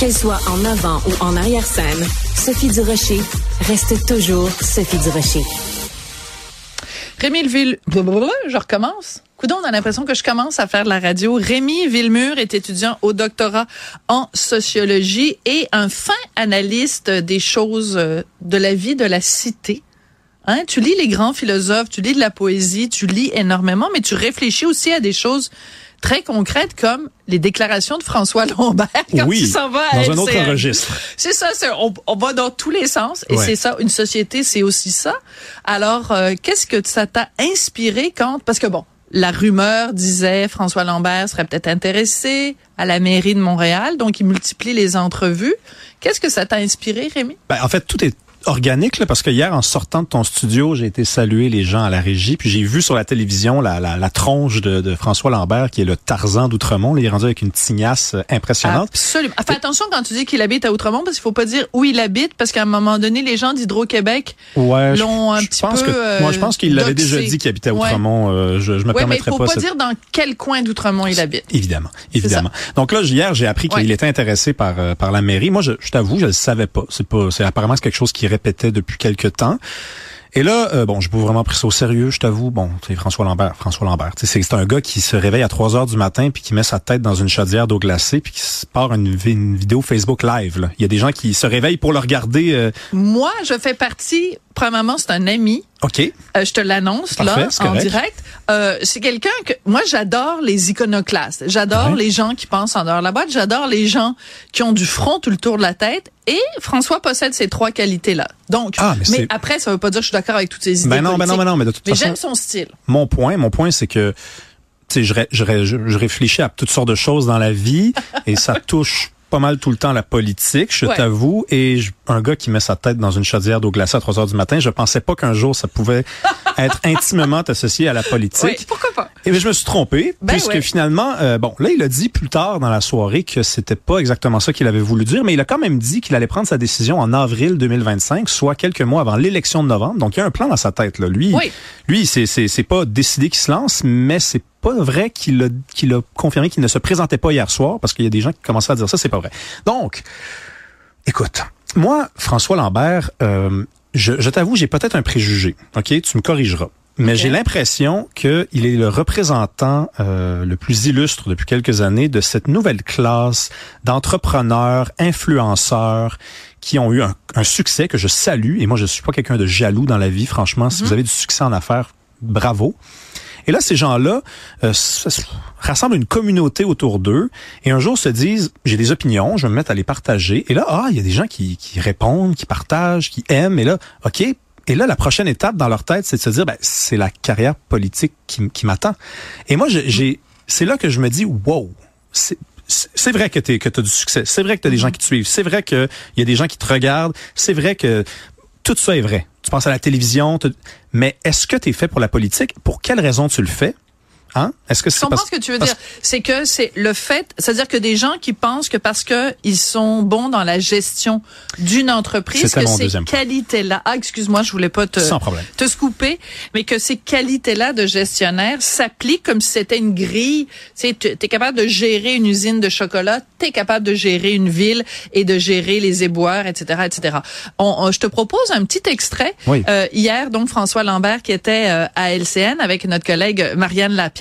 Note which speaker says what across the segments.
Speaker 1: Qu'elle soit en avant ou en arrière-scène, Sophie Durocher reste toujours Sophie Durocher.
Speaker 2: Rémi Ville... Je recommence? Coudon, on a l'impression que je commence à faire de la radio. Rémi Villemur est étudiant au doctorat en sociologie et un fin analyste des choses euh, de la vie de la cité. Hein? Tu lis les grands philosophes, tu lis de la poésie, tu lis énormément, mais tu réfléchis aussi à des choses très concrètes comme les déclarations de François Lombert quand
Speaker 3: oui,
Speaker 2: il s'en va
Speaker 3: dans
Speaker 2: à
Speaker 3: un autre registre.
Speaker 2: C'est ça, c'est- on, on va dans tous les sens et
Speaker 3: Ouais.
Speaker 2: c'est ça, une société, c'est aussi ça. Alors, euh, qu'est-ce que ça t'a inspiré quand, parce que bon, la rumeur disait François Lambert serait peut-être intéressé à la mairie de Montréal, donc il multiplie les entrevues. Qu'est-ce que ça t'a inspiré, Rémi?
Speaker 3: Ben, en fait, tout est organique là, parce que hier en sortant de ton studio j'ai été saluer les gens à la régie puis j'ai vu sur la télévision la, la, la tronche de, de François Lambert qui est le Tarzan d'Outremont il est rendu avec une tignasse euh, impressionnante
Speaker 2: Absolument. Fais attention quand tu dis qu'il habite à Outremont, parce qu'il faut pas dire où il habite, parce qu'à un moment donné, les gens d'Hydro-Québec
Speaker 3: ouais
Speaker 2: l'ont un
Speaker 3: je
Speaker 2: petit
Speaker 3: pense
Speaker 2: peu,
Speaker 3: que
Speaker 2: euh,
Speaker 3: moi je pense qu'il l'avait déjà dit qu'il habitait à
Speaker 2: Ouais.
Speaker 3: Outremont euh, je, je me
Speaker 2: Oui, mais il
Speaker 3: permettrais
Speaker 2: faut
Speaker 3: pas,
Speaker 2: pas
Speaker 3: ça.
Speaker 2: dire dans quel coin d'Outremont il habite.
Speaker 3: Évidemment, évidemment. Donc là, hier, j'ai appris qu'il était intéressé par par la mairie. Moi, je, je t'avoue, je le savais pas. C'est pas, c'est apparemment c'est quelque chose qui répétait depuis quelque temps. Et là, euh, bon, j'ai pas vraiment pris ça au sérieux, je t'avoue. Bon, c'est François Lambert, François Lambert. C'est un gars qui se réveille à 3 heures du matin puis qui met sa tête dans une chaudière d'eau glacée puis qui part une, une vidéo Facebook live. Il y a des gens qui se réveillent pour le regarder. euh,
Speaker 2: Moi, je fais partie, premièrement, c'est un ami.
Speaker 3: Ok,
Speaker 2: Euh, je te l'annonce là en direct. Euh, c'est quelqu'un que moi j'adore les iconoclastes. J'adore
Speaker 3: Ouais.
Speaker 2: les gens qui pensent en dehors de la boîte. J'adore les gens qui ont du front tout le tour de la tête. Et François possède ces trois qualités là. Donc,
Speaker 3: Ah, mais
Speaker 2: mais, après ça veut pas dire que je suis d'accord avec toutes ces idées.
Speaker 3: ben non, ben non, ben non, mais de toute
Speaker 2: Mais
Speaker 3: façon,
Speaker 2: j'aime son style.
Speaker 3: mon point, mon point, c'est que tu sais, je, je, je réfléchis à toutes sortes de choses dans la vie et ça touche pas mal tout le temps la politique, je
Speaker 2: Ouais.
Speaker 3: t'avoue. Et je- un gars qui met sa tête dans une chaudière d'eau glacée à 3 heures du matin, je pensais pas qu'un jour ça pouvait être intimement associé à la politique.
Speaker 2: Oui, pourquoi pas?
Speaker 3: Et bien, je me suis trompé,
Speaker 2: Ben
Speaker 3: puisque
Speaker 2: ouais.
Speaker 3: finalement, euh, bon, là, il a dit plus tard dans la soirée que c'était pas exactement ça qu'il avait voulu dire, mais il a quand même dit qu'il allait prendre sa décision en avril 2025, soit quelques mois avant l'élection de novembre. Donc, il y a un plan dans sa tête, là. Lui,
Speaker 2: Oui.
Speaker 3: lui, c'est, c'est, c'est pas décidé qu'il se lance, mais c'est pas vrai qu'il a, qu'il a confirmé qu'il ne se présentait pas hier soir, parce qu'il y a des gens qui commençaient à dire ça, c'est pas vrai. Donc, écoute, moi, François Lambert, euh, je, je t'avoue, j'ai peut-être un préjugé, ok? Tu me corrigeras. Mais j'ai l'impression qu'il est le représentant euh, le plus illustre depuis quelques années de cette nouvelle classe d'entrepreneurs, influenceurs qui ont eu un, un succès que je salue. Et moi, je suis pas quelqu'un de jaloux dans la vie, franchement. Si vous avez du succès en affaires, bravo. Et là, ces gens-là euh, rassemblent une communauté autour d'eux et un jour se disent, j'ai des opinions, je vais me mettre à les partager. Et là, ah, il y a des gens qui, qui répondent, qui partagent, qui aiment. Et là, OK. Et là, la prochaine étape dans leur tête, c'est de se dire, ben, c'est la carrière politique qui, qui m'attend. Et moi, j'ai- c'est là que je me dis, wow, c'est c'est c'est vrai que tu que as du succès. C'est vrai que tu as des gens qui te suivent. C'est vrai qu'il y a des gens qui te regardent. C'est vrai que tout ça est vrai. Tu penses à la télévision, mais est-ce que tu es fait pour la politique? Pour quelle raison tu le fais? Hein? Est-ce que
Speaker 2: Je
Speaker 3: c'est parce
Speaker 2: ce que tu veux
Speaker 3: parce-
Speaker 2: dire. C'est que c'est le fait, c'est-à-dire que des gens qui pensent que parce que ils sont bons dans la gestion d'une entreprise, que ces qualités-là, ah excuse-moi, je voulais pas te
Speaker 3: Sans problème.
Speaker 2: te scooper, mais que ces qualités-là de gestionnaire s'appliquent comme si c'était une grille. Tu es capable de gérer une usine de chocolat, tu es capable de gérer une ville et de gérer les éboueurs, etc., etc. On, on- je te propose un petit extrait.
Speaker 3: Oui.
Speaker 2: Euh, hier, donc François Lambert qui était euh, à LCN avec notre collègue Marianne Lapierre.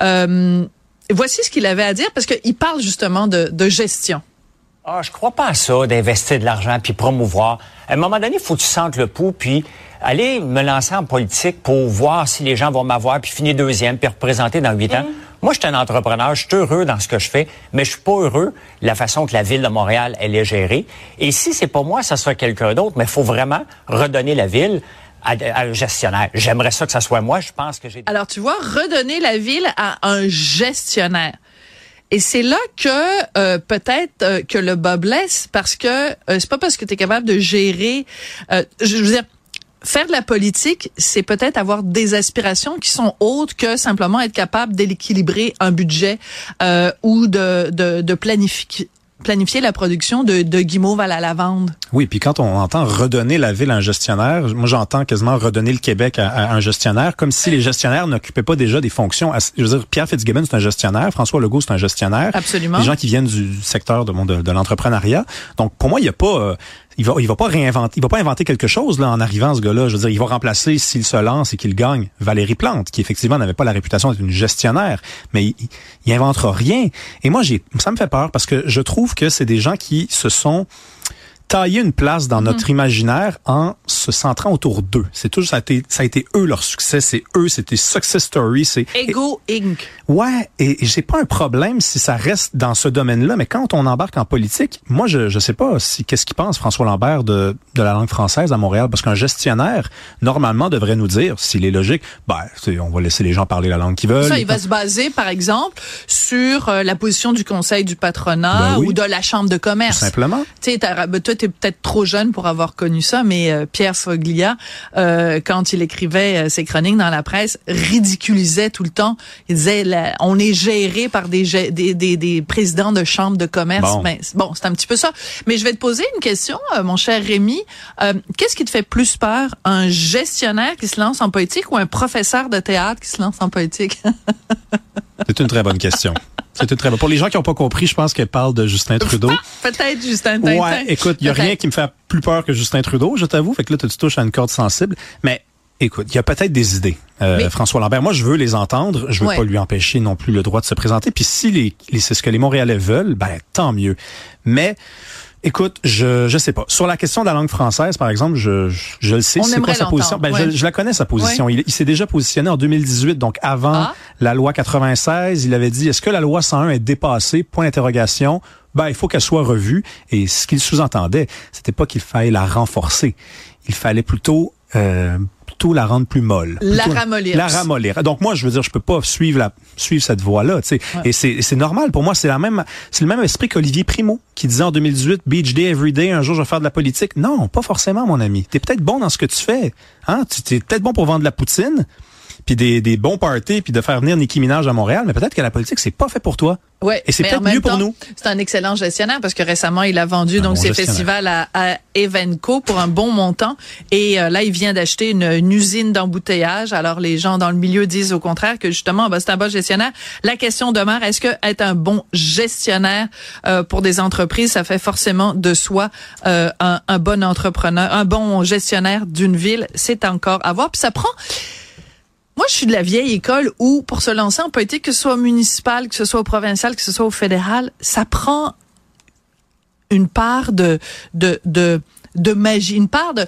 Speaker 2: Euh, voici ce qu'il avait à dire parce qu'il parle justement de, de gestion.
Speaker 4: Ah, je crois pas à ça, d'investir de l'argent puis promouvoir. À un moment donné, il faut que tu sentes le pouls puis aller me lancer en politique pour voir si les gens vont m'avoir puis finir deuxième puis représenter dans huit ans. Moi, je suis un entrepreneur, je suis heureux dans ce que je fais, mais je suis pas heureux de la façon que la ville de Montréal elle est gérée. Et si c'est pas moi, ça sera quelqu'un d'autre, mais il faut vraiment redonner la ville à, à un gestionnaire. J'aimerais ça que ça soit moi. Je pense que j'ai.
Speaker 2: Alors, tu vois, redonner la ville à un gestionnaire. Et c'est là que euh, peut-être euh, que le bas blesse parce que euh, c'est pas parce que tu es capable de gérer euh, je veux dire faire de la politique, c'est peut-être avoir des aspirations qui sont autres que simplement être capable d'équilibrer un budget euh, ou de, de, de planifier planifier la production de, de guimauve à la lavande?
Speaker 3: Oui, puis quand on entend redonner la ville à un gestionnaire, moi j'entends quasiment redonner le Québec à, un gestionnaire, comme si les gestionnaires n'occupaient pas déjà des fonctions. Je veux dire, Pierre Fitzgibbon c'est un gestionnaire, François Legault c'est un gestionnaire.
Speaker 2: Absolument.
Speaker 3: Des gens qui viennent du secteur de, de, de l'entrepreneuriat. Donc pour moi, il n'y a pas euh, il va, il va pas réinventer, il va pas inventer quelque chose là en arrivant ce gars-là. Je veux dire, il va remplacer s'il se lance et qu'il gagne Valérie Plante, qui effectivement n'avait pas la réputation d'être une gestionnaire, mais il, il inventera rien. Et moi, j'ai, ça me fait peur parce que je trouve que c'est des gens qui se sont tailler une place dans notre mhm. imaginaire en se centrant autour d'eux. C'est toujours ça a été ça a été eux leur succès, c'est eux, c'était success story, c'est
Speaker 2: Ego Inc.
Speaker 3: Ouais, et, j'ai pas un problème si ça reste dans ce domaine-là, mais quand on embarque en politique, moi je je sais pas si qu'est-ce qu'il pense François Lambert de de la langue française à Montréal parce qu'un gestionnaire normalement devrait nous dire s'il est logique, ben on va laisser les gens parler la langue qu'ils veulent.
Speaker 2: Ça, il va se baser par exemple sur euh, la position du conseil du patronat ben ou de la chambre de commerce.
Speaker 3: Tout simplement.
Speaker 2: Tu sais tu peut-être trop jeune pour avoir connu ça, mais euh, Pierre Foglia, euh, quand il écrivait euh, ses chroniques dans la presse, ridiculisait tout le temps. Il disait, on est géré par des, des, des, des, présidents de chambres de commerce. Bon, ben, bon c'est un petit peu ça. Mais je vais te poser une question, mon cher Rémi. Qu'est-ce qui te fait plus peur, un gestionnaire qui se lance en politique ou un professeur de théâtre qui se lance en politique?
Speaker 3: C'est une très bonne question. C'était très bon. Pour les gens qui n'ont pas compris, je pense qu'elle parle de Justin Trudeau.
Speaker 2: Peut-être Justin Trudeau.
Speaker 3: Ouais, écoute, il y a rien qui me fait plus peur que Justin Trudeau, je t'avoue. Fait que là, tu touches à une corde sensible. Mais écoute, il y a peut-être des idées. Euh, François Lambert, moi, je veux les entendre. Je veux pas lui empêcher non plus le droit de se présenter. Puis si les, c'est ce que les Montréalais veulent, ben tant mieux. Mais Écoute, je je sais pas. Sur la question de la langue française, par exemple, je je, le sais, c'est quoi sa position? Ben, je, la connais sa position. Il, s'est déjà positionné en 2018, donc avant ah. la loi 96. Il avait dit est-ce que la loi 101 est dépassée? Point d'interrogation. Ben, il faut qu'elle soit revue. Et ce qu'il sous-entendait, c'était pas qu'il fallait la renforcer. Il fallait plutôt euh, plutôt la rendre plus molle.
Speaker 2: La ramollir.
Speaker 3: La ramollir. Donc moi, je veux dire, je peux pas suivre la suivre cette voie-là, tu sais. Et c'est c'est normal pour moi, c'est la même c'est le même esprit qu'Olivier Primo qui disait en 2018 Beach Day every day, un jour je vais faire de la politique. Non, pas forcément mon ami. Tu es peut-être bon dans ce que tu fais. Hein, tu es peut-être bon pour vendre de la poutine, puis des, des bons parties, puis de faire venir Nicki Minaj à Montréal, mais peut-être que la politique, c'est pas fait pour toi.
Speaker 2: Ouais,
Speaker 3: et c'est peut-être mieux pour nous.
Speaker 2: C'est un excellent gestionnaire parce que récemment, il a vendu donc ses festivals à, à, Evenco pour un bon montant. Et euh, là, il vient d'acheter une, usine d'embouteillage. Alors, les gens dans le milieu disent au contraire que justement, ben, c'est un bon gestionnaire. La question demeure, est-ce que être un bon gestionnaire euh, pour des entreprises, ça fait forcément de soi euh, un, un bon entrepreneur, un bon gestionnaire d'une ville? C'est encore à voir. Puis ça prend moi, je suis de la vieille école où, pour se lancer en politique, que ce soit municipal, que ce soit au provincial, que ce soit au fédéral, ça prend une part de, de, de, de magie, une part de,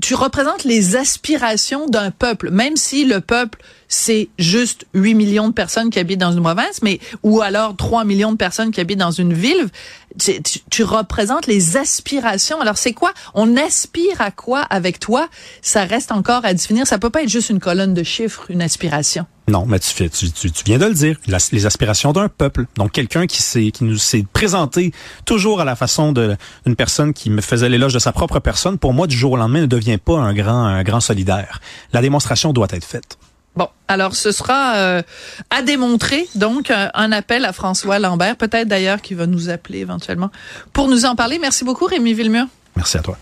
Speaker 2: tu représentes les aspirations d'un peuple, même si le peuple, c'est juste 8 millions de personnes qui habitent dans une province, mais ou alors 3 millions de personnes qui habitent dans une ville, tu, tu, représentes les aspirations. Alors c'est quoi? On aspire à quoi avec toi? Ça reste encore à définir. Ça peut pas être juste une colonne de chiffres, une aspiration.
Speaker 3: Non, mais tu, fais, tu, tu, viens de le dire, les aspirations d'un peuple. Donc quelqu'un qui s'est qui nous s'est présenté toujours à la façon d'une personne qui me faisait l'éloge de sa propre personne. Pour moi, du jour au lendemain, ne devient pas un grand un grand solidaire. La démonstration doit être faite.
Speaker 2: Bon, alors ce sera euh, à démontrer, donc un appel à François Lambert, peut-être d'ailleurs qui va nous appeler éventuellement pour nous en parler. Merci beaucoup Rémi Villemur.
Speaker 3: Merci à toi.